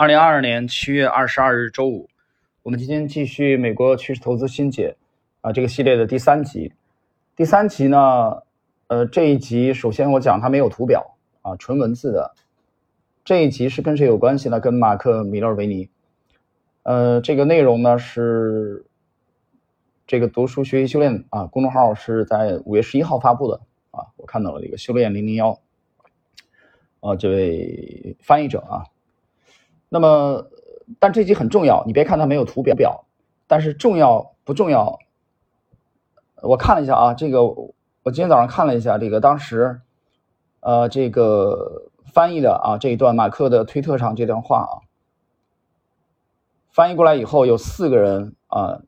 二零二二年七月二十二日周五，我们今天继续美国趋势投资新解啊这个系列的第三集。第三集呢，呃这一集首先我讲它没有图表啊，纯文字的。这一集是跟谁有关系呢？跟马克·米勒维尼。呃，这个内容呢是这个读书学习修炼啊公众号是在五月十一号发布的啊，我看到了这个修炼零零幺啊这位翻译者啊。那么，但这集很重要，你别看它没有图表表，但是重要不重要？我看了一下啊，这个我今天早上看了一下这个当时，呃，这个翻译的啊这一段马克的推特上这段话啊，翻译过来以后有四个人啊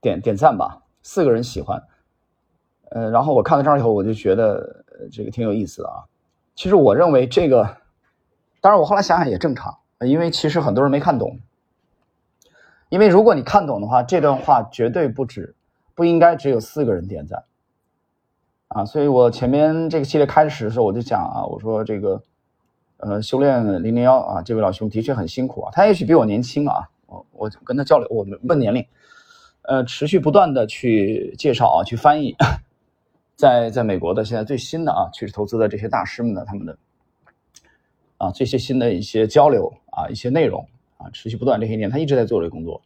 点点赞吧，四个人喜欢，呃，然后我看到这儿以后我就觉得这个挺有意思的啊。其实我认为这个，当然我后来想想也正常。因为其实很多人没看懂，因为如果你看懂的话，这段话绝对不止，不应该只有四个人点赞，啊，所以我前面这个系列开始的时候我就讲啊，我说这个，呃，修炼零零幺啊，这位老兄的确很辛苦啊，他也许比我年轻啊，我我跟他交流，我们问年龄，呃，持续不断的去介绍啊，去翻译，在在美国的现在最新的啊，趋势投资的这些大师们的他们的。啊，这些新的一些交流啊，一些内容啊，持续不断。这些年他一直在做这个工作，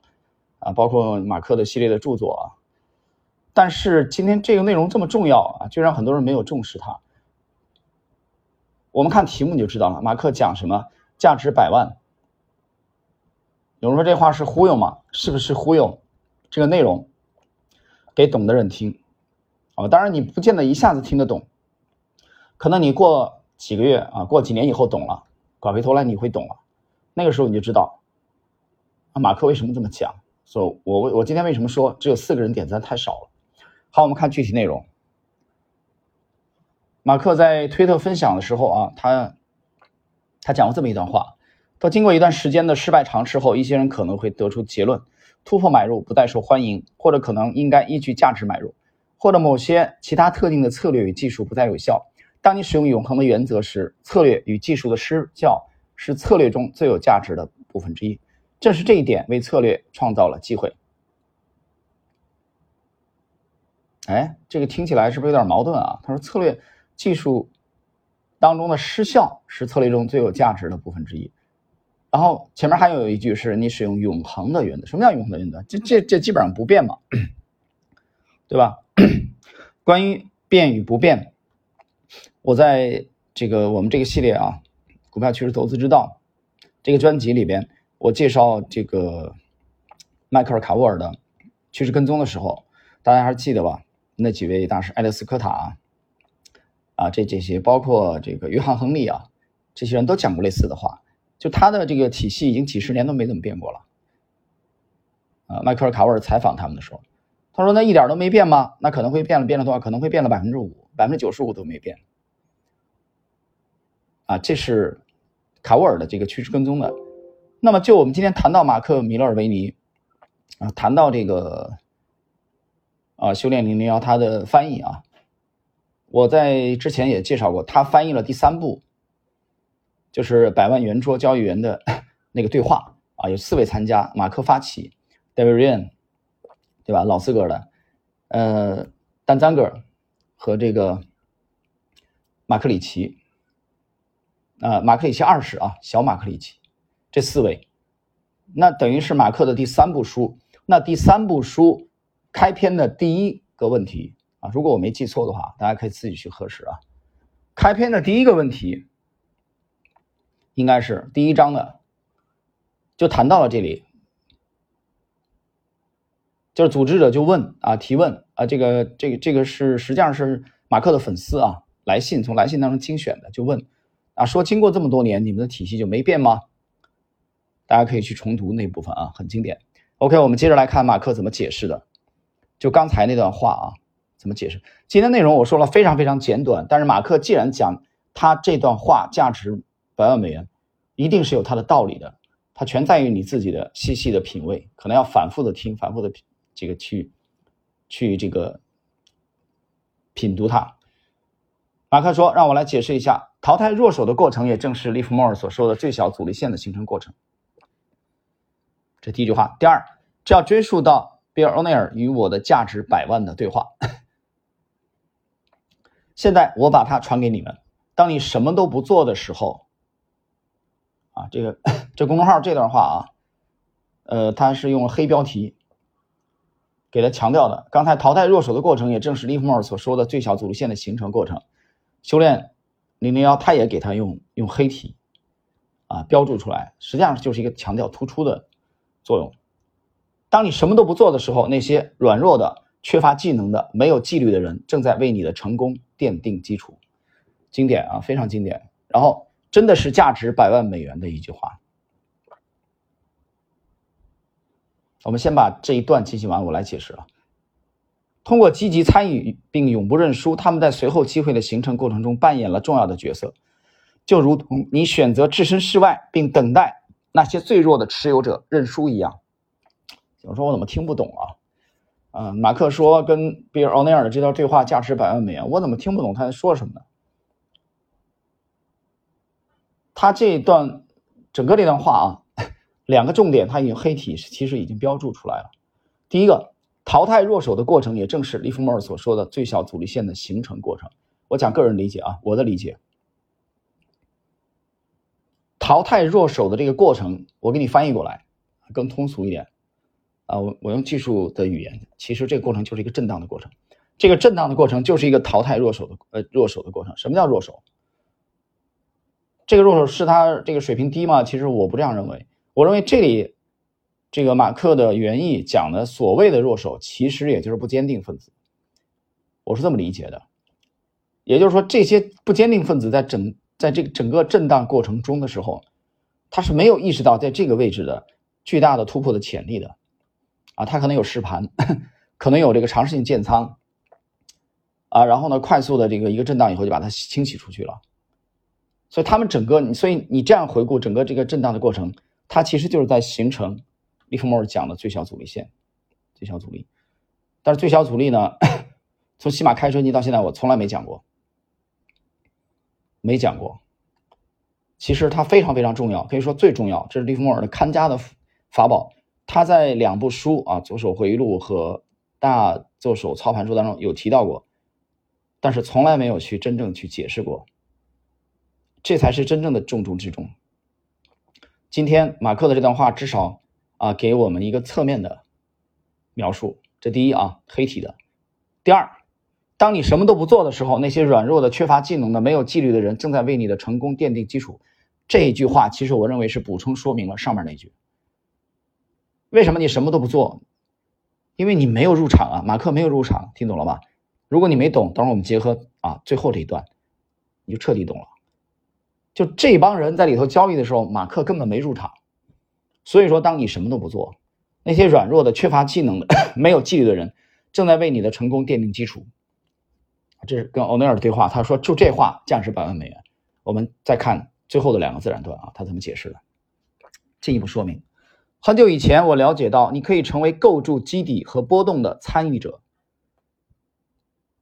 啊，包括马克的系列的著作啊。但是今天这个内容这么重要啊，居然很多人没有重视它。我们看题目你就知道了，马克讲什么？价值百万。有人说这话是忽悠吗？是不是忽悠？这个内容给懂的人听啊，当然你不见得一下子听得懂，可能你过。几个月啊，过几年以后懂了，拐回头来你会懂了，那个时候你就知道，啊，马克为什么这么讲？所以，我我今天为什么说只有四个人点赞太少了？好，我们看具体内容。马克在推特分享的时候啊，他他讲过这么一段话：，到经过一段时间的失败尝试后，一些人可能会得出结论，突破买入不再受欢迎，或者可能应该依据价值买入，或者某些其他特定的策略与技术不再有效。当你使用永恒的原则时，策略与技术的失效是策略中最有价值的部分之一。正是这一点为策略创造了机会。哎，这个听起来是不是有点矛盾啊？他说，策略技术当中的失效是策略中最有价值的部分之一。然后前面还有一句是你使用永恒的原则。什么叫永恒的原则？这这这基本上不变嘛，对吧？关于变与不变。我在这个我们这个系列啊，股票趋势投资之道这个专辑里边，我介绍这个迈克尔卡沃尔的趋势跟踪的时候，大家还记得吧？那几位大师，爱德斯科塔啊，这这些包括这个约翰亨利啊，这些人都讲过类似的话，就他的这个体系已经几十年都没怎么变过了。啊，迈克尔卡沃尔采访他们的时候，他说：“那一点都没变吗？那可能会变了，变了多少？可能会变了百分之五，百分之九十五都没变。”啊，这是卡沃尔的这个趋势跟踪的。那么，就我们今天谈到马克·米勒尔维尼啊，谈到这个啊，修炼零零幺他的翻译啊，我在之前也介绍过，他翻译了第三部，就是百万圆桌交易员的那个对话啊，有四位参加，马克发起，David Ryan，对吧？老资格的，呃，丹赞格尔和这个马克里奇。呃，马克里奇二世啊，小马克里奇，这四位，那等于是马克的第三部书。那第三部书开篇的第一个问题啊，如果我没记错的话，大家可以自己去核实啊。开篇的第一个问题，应该是第一章的，就谈到了这里，就是组织者就问啊，提问啊，这个这个这个是实际上是马克的粉丝啊，来信从来信当中精选的，就问。啊，说经过这么多年，你们的体系就没变吗？大家可以去重读那部分啊，很经典。OK，我们接着来看马克怎么解释的。就刚才那段话啊，怎么解释？今天内容我说了非常非常简短，但是马克既然讲他这段话价值百万美元，一定是有他的道理的。它全在于你自己的细细的品味，可能要反复的听，反复的这个去去这个品读它。马克说：“让我来解释一下，淘汰弱手的过程，也正是利弗莫尔所说的最小阻力线的形成过程。”这第一句话。第二，这要追溯到比尔·欧内尔与我的价值百万的对话。现在我把它传给你们。当你什么都不做的时候，啊，这个这公众号这段话啊，呃，他是用黑标题给他强调的。刚才淘汰弱手的过程，也正是利弗莫尔所说的最小阻力线的形成过程。修炼零零幺，他也给他用用黑体啊标注出来，实际上就是一个强调突出的作用。当你什么都不做的时候，那些软弱的、缺乏技能的、没有纪律的人，正在为你的成功奠定基础。经典啊，非常经典。然后真的是价值百万美元的一句话。我们先把这一段进行完，我来解释啊。通过积极参与并永不认输，他们在随后机会的形成过程中扮演了重要的角色，就如同你选择置身事外并等待那些最弱的持有者认输一样。我说我怎么听不懂啊？嗯，马克说跟比尔·奥内尔的这段对话价值百万美元，我怎么听不懂他在说什么呢？他这段整个这段话啊，两个重点他已经黑体其实已经标注出来了。第一个。淘汰弱手的过程，也正是利弗莫尔所说的最小阻力线的形成过程。我讲个人理解啊，我的理解，淘汰弱手的这个过程，我给你翻译过来，更通俗一点啊。我我用技术的语言，其实这个过程就是一个震荡的过程。这个震荡的过程就是一个淘汰弱手的呃弱手的过程。什么叫弱手？这个弱手是他这个水平低吗？其实我不这样认为，我认为这里。这个马克的原意讲的所谓的弱手，其实也就是不坚定分子。我是这么理解的，也就是说，这些不坚定分子在整在这个整个震荡过程中的时候，他是没有意识到在这个位置的巨大的突破的潜力的，啊，他可能有实盘，可能有这个尝试性建仓，啊，然后呢，快速的这个一个震荡以后就把它清洗出去了。所以他们整个，所以你这样回顾整个这个震荡的过程，它其实就是在形成。利弗莫尔讲的最小阻力线，最小阻力，但是最小阻力呢？从西马开春期到现在，我从来没讲过，没讲过。其实它非常非常重要，可以说最重要。这是利弗莫尔的看家的法宝。他在两部书啊，《左手回忆录》和《大左手操盘术》当中有提到过，但是从来没有去真正去解释过。这才是真正的重中之重。今天马克的这段话，至少。啊，给我们一个侧面的描述。这第一啊，黑体的。第二，当你什么都不做的时候，那些软弱的、缺乏技能的、没有纪律的人正在为你的成功奠定基础。这一句话，其实我认为是补充说明了上面那句。为什么你什么都不做？因为你没有入场啊，马克没有入场，听懂了吧？如果你没懂，等会我们结合啊最后这一段，你就彻底懂了。就这帮人在里头交易的时候，马克根本没入场。所以说，当你什么都不做，那些软弱的、缺乏技能的、没有纪律的人，正在为你的成功奠定基础。这是跟欧内尔的对话，他说就这话价值百万美元。我们再看最后的两个自然段啊，他怎么解释的？进一步说明，很久以前我了解到，你可以成为构筑基底和波动的参与者。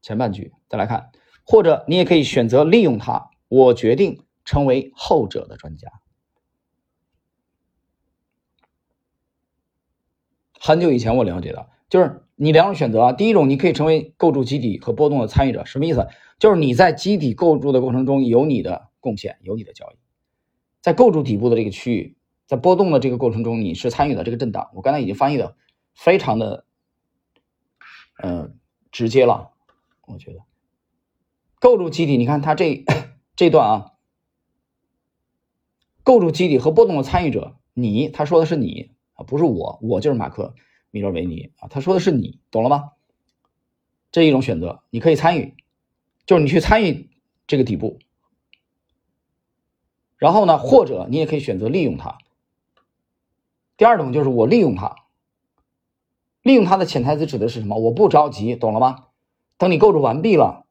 前半句再来看，或者你也可以选择利用它。我决定成为后者的专家。很久以前我了解的，就是你两种选择啊。第一种，你可以成为构筑基底和波动的参与者，什么意思？就是你在基底构筑的过程中有你的贡献，有你的交易，在构筑底部的这个区域，在波动的这个过程中，你是参与的这个震荡。我刚才已经翻译的非常的，嗯，直接了。我觉得构筑基底，你看它这这段啊，构筑基底和波动的参与者，你他说的是你。不是我，我就是马克·米勒维尼啊。他说的是你，懂了吗？这一种选择，你可以参与，就是你去参与这个底部。然后呢，或者你也可以选择利用它。第二种就是我利用它，利用它的潜台词指的是什么？我不着急，懂了吗？等你构筑完毕了，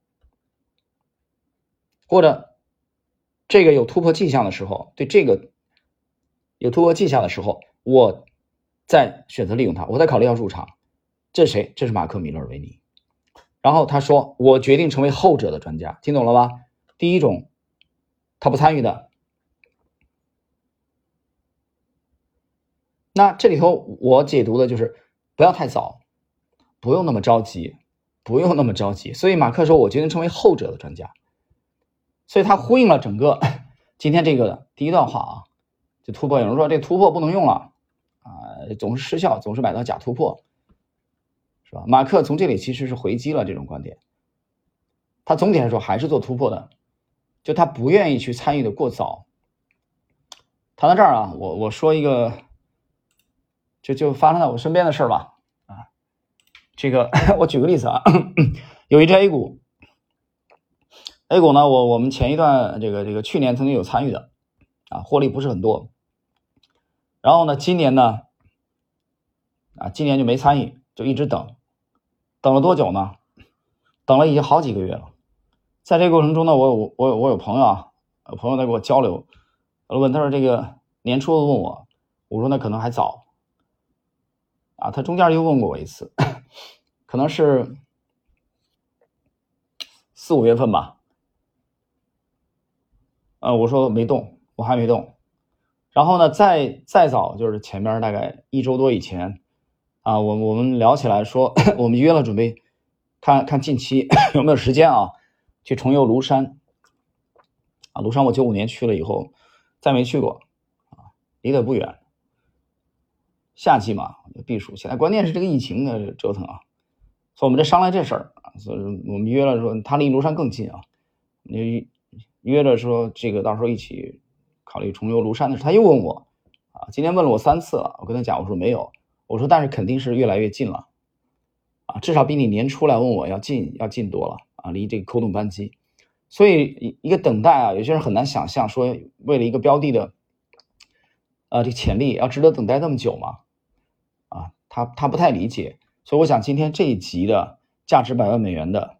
或者这个有突破迹象的时候，对这个有突破迹象的时候，我。再选择利用它，我在考虑要入场。这是谁？这是马克·米勒维尼。然后他说：“我决定成为后者的专家。”听懂了吗？第一种，他不参与的。那这里头我解读的就是不要太早，不用那么着急，不用那么着急。所以马克说，我决定成为后者的专家。所以他呼应了整个 今天这个第一段话啊，就突破。有人说这突破不能用了啊，总是失效，总是买到假突破，是吧？马克从这里其实是回击了这种观点。他总体来说还是做突破的，就他不愿意去参与的过早。谈到这儿啊，我我说一个。就就发生在我身边的事儿吧，啊，这个 我举个例子啊，有一只 A 股，A 股呢，我我们前一段这个这个去年曾经有参与的，啊，获利不是很多，然后呢，今年呢，啊，今年就没参与，就一直等，等了多久呢？等了已经好几个月了，在这个过程中呢，我有我有我有朋友啊，朋友在跟我交流，我问他说这个年初问我，我说那可能还早。啊，他中间又问过我一次，可能是四五月份吧。呃，我说没动，我还没动。然后呢，再再早就是前面大概一周多以前，啊，我我们聊起来说，我们约了准备看看近期有没有时间啊，去重游庐山。啊，庐山我九五年去了以后，再没去过，啊，离得不远。夏季嘛，避暑。现在关键是这个疫情的折腾啊，所以我们这商量这事儿啊，所以我们约了说他离庐山更近啊，你约着说这个到时候一起考虑重游庐山的时候。他又问我啊，今天问了我三次了，我跟他讲我说没有，我说但是肯定是越来越近了啊，至少比你年初来问我要近要近多了啊，离这个扣动扳机。所以一个等待啊，有些人很难想象说为了一个标的的啊这个潜力要值得等待那么久吗？啊他他不太理解，所以我想今天这一集的价值百万美元的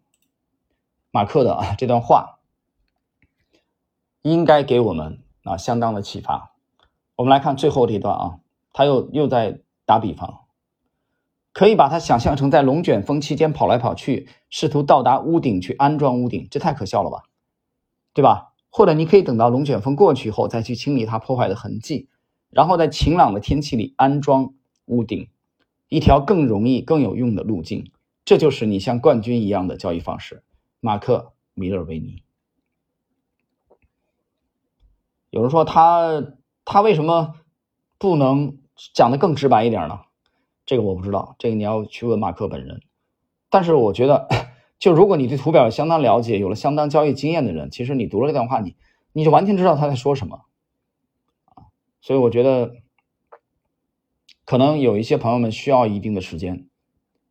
马克的啊这段话，应该给我们啊相当的启发。我们来看最后这一段啊，他又又在打比方，可以把它想象成在龙卷风期间跑来跑去，试图到达屋顶去安装屋顶，这太可笑了吧，对吧？或者你可以等到龙卷风过去后再去清理它破坏的痕迹，然后在晴朗的天气里安装屋顶。一条更容易、更有用的路径，这就是你像冠军一样的交易方式。马克·米勒维尼。有人说他他为什么不能讲的更直白一点呢？这个我不知道，这个你要去问马克本人。但是我觉得，就如果你对图表相当了解、有了相当交易经验的人，其实你读了这段话，你你就完全知道他在说什么啊。所以我觉得。可能有一些朋友们需要一定的时间，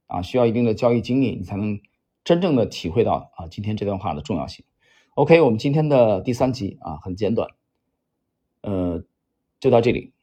啊，需要一定的交易经历，你才能真正的体会到啊今天这段话的重要性。OK，我们今天的第三集啊很简短，呃，就到这里。